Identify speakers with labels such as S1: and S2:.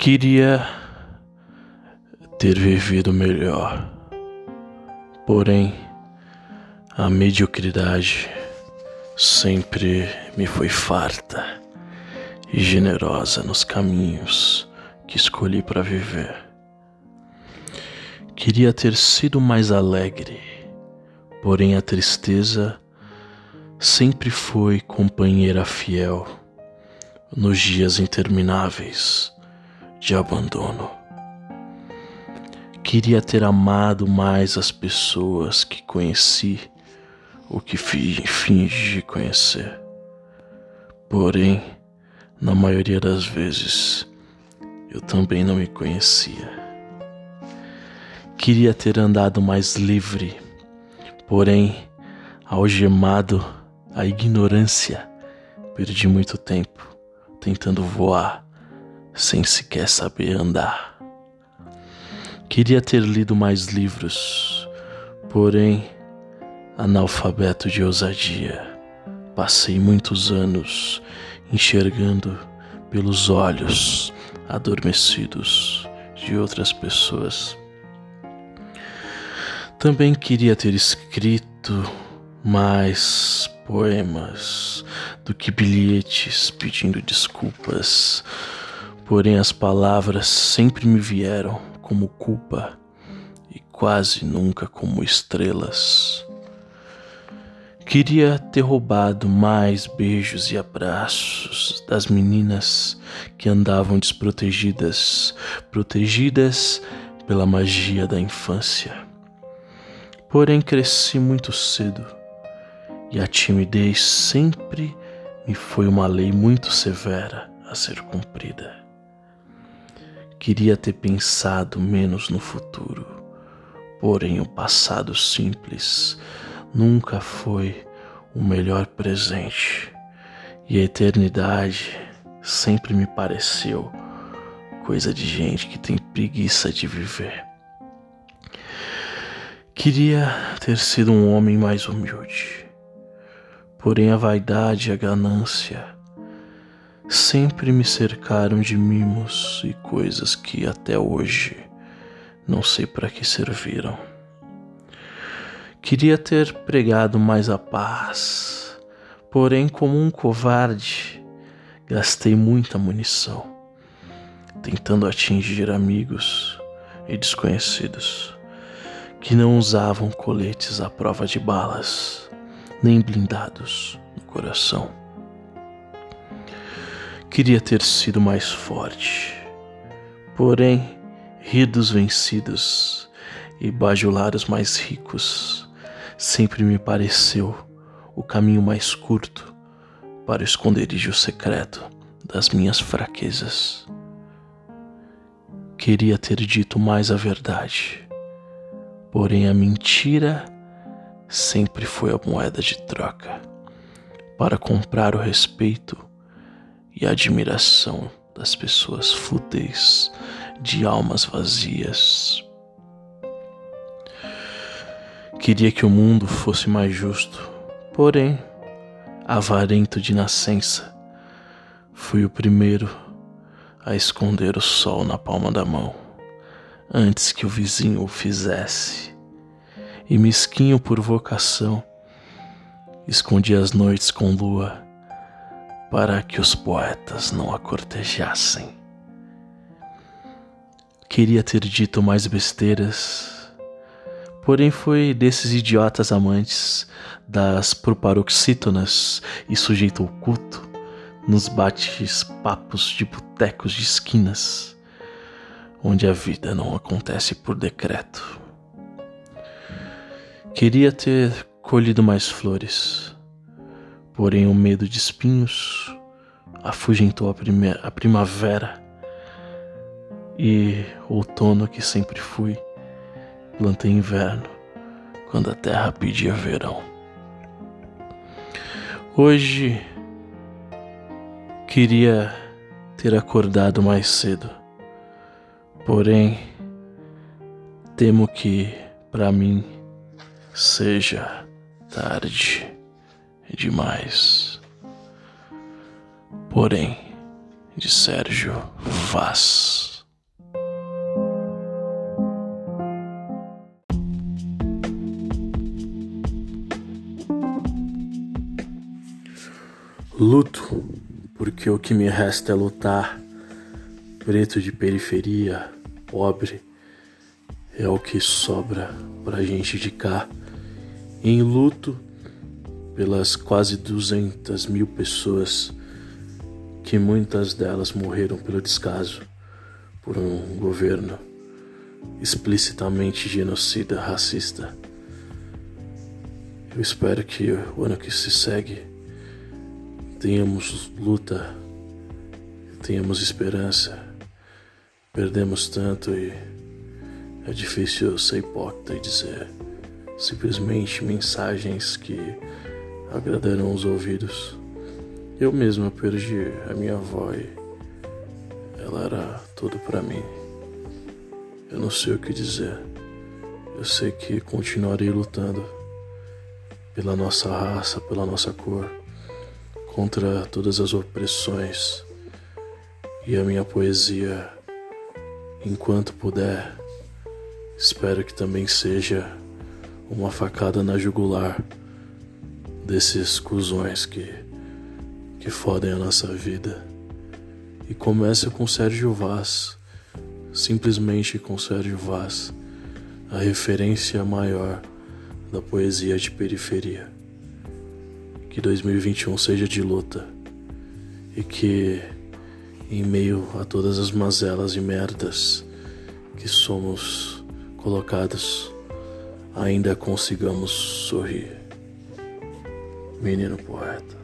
S1: Queria ter vivido melhor, porém a mediocridade sempre me foi farta e generosa nos caminhos que escolhi para viver. Queria ter sido mais alegre, porém a tristeza sempre foi companheira fiel nos dias intermináveis de abandono. Queria ter amado mais as pessoas que conheci ou que fingi conhecer. Porém, na maioria das vezes, eu também não me conhecia. Queria ter andado mais livre, porém, algemado à ignorância, perdi muito tempo tentando voar sem sequer saber andar. Queria ter lido mais livros, porém, analfabeto de ousadia, passei muitos anos enxergando pelos olhos adormecidos de outras pessoas. Também queria ter escrito mais poemas do que bilhetes pedindo desculpas Porém, as palavras sempre me vieram como culpa e quase nunca como estrelas. Queria ter roubado mais beijos e abraços das meninas que andavam desprotegidas, protegidas pela magia da infância. Porém, cresci muito cedo e a timidez sempre me foi uma lei muito severa a ser cumprida. Queria ter pensado menos no futuro, porém o passado simples nunca foi o melhor presente e a eternidade sempre me pareceu coisa de gente que tem preguiça de viver. Queria ter sido um homem mais humilde, porém a vaidade e a ganância sempre me cercaram de mimos e coisas que até hoje não sei para que serviram. Queria ter pregado mais a paz, porém, como um covarde, gastei muita munição, tentando atingir amigos e desconhecidos que não usavam coletes à prova de balas, nem blindados no coração. Queria ter sido mais forte, porém, rir dos vencidos e bajular os mais ricos sempre me pareceu o caminho mais curto para o esconderijo secreto das minhas fraquezas. Queria ter dito mais a verdade, porém a mentira sempre foi a moeda de troca para comprar o respeito e admiração das pessoas fúteis de almas vazias. Queria que o mundo fosse mais justo, porém, avarento de nascença, fui o primeiro a esconder o sol na palma da mão, antes que o vizinho o fizesse. E mesquinho por vocação, escondi as noites com lua para que os poetas não a cortejassem. Queria ter dito mais besteiras, porém foi desses idiotas amantes das proparoxítonas e sujeito oculto nos bates-papos de botecos de esquinas, onde a vida não acontece por decreto. Queria ter colhido mais flores Porém, o medo de espinhos afugentou a, a primavera e outono que sempre fui, plantei inverno quando a terra pedia verão. Hoje queria ter acordado mais cedo, porém temo que para mim seja tarde demais. Porém, de Sérgio Vaz. Luto, porque o que me resta é lutar. Preto de periferia, pobre, é o que sobra pra gente de cá. Em luto, pelas quase 200 mil pessoas que muitas delas morreram pelo descaso por um governo explicitamente genocida, racista. Eu espero que o ano que se segue tenhamos luta, tenhamos esperança. Perdemos tanto e é difícil ser hipócrita e dizer simplesmente mensagens que agradarão os ouvidos. Eu mesmo perdi a minha avó e ela era tudo para mim. Eu não sei o que dizer. Eu sei que continuarei lutando pela nossa raça, pela nossa cor, contra todas as opressões. E a minha poesia, enquanto puder, espero que também seja uma facada na jugular desses cuzões que, que fodem a nossa vida. E começa com Sérgio Vaz simplesmente com Sérgio Vaz, a referência maior da poesia de periferia. Que 2021 seja de luta e que, em meio a todas as mazelas e merdas que somos colocados, ainda consigamos sorrir. Menino poeta.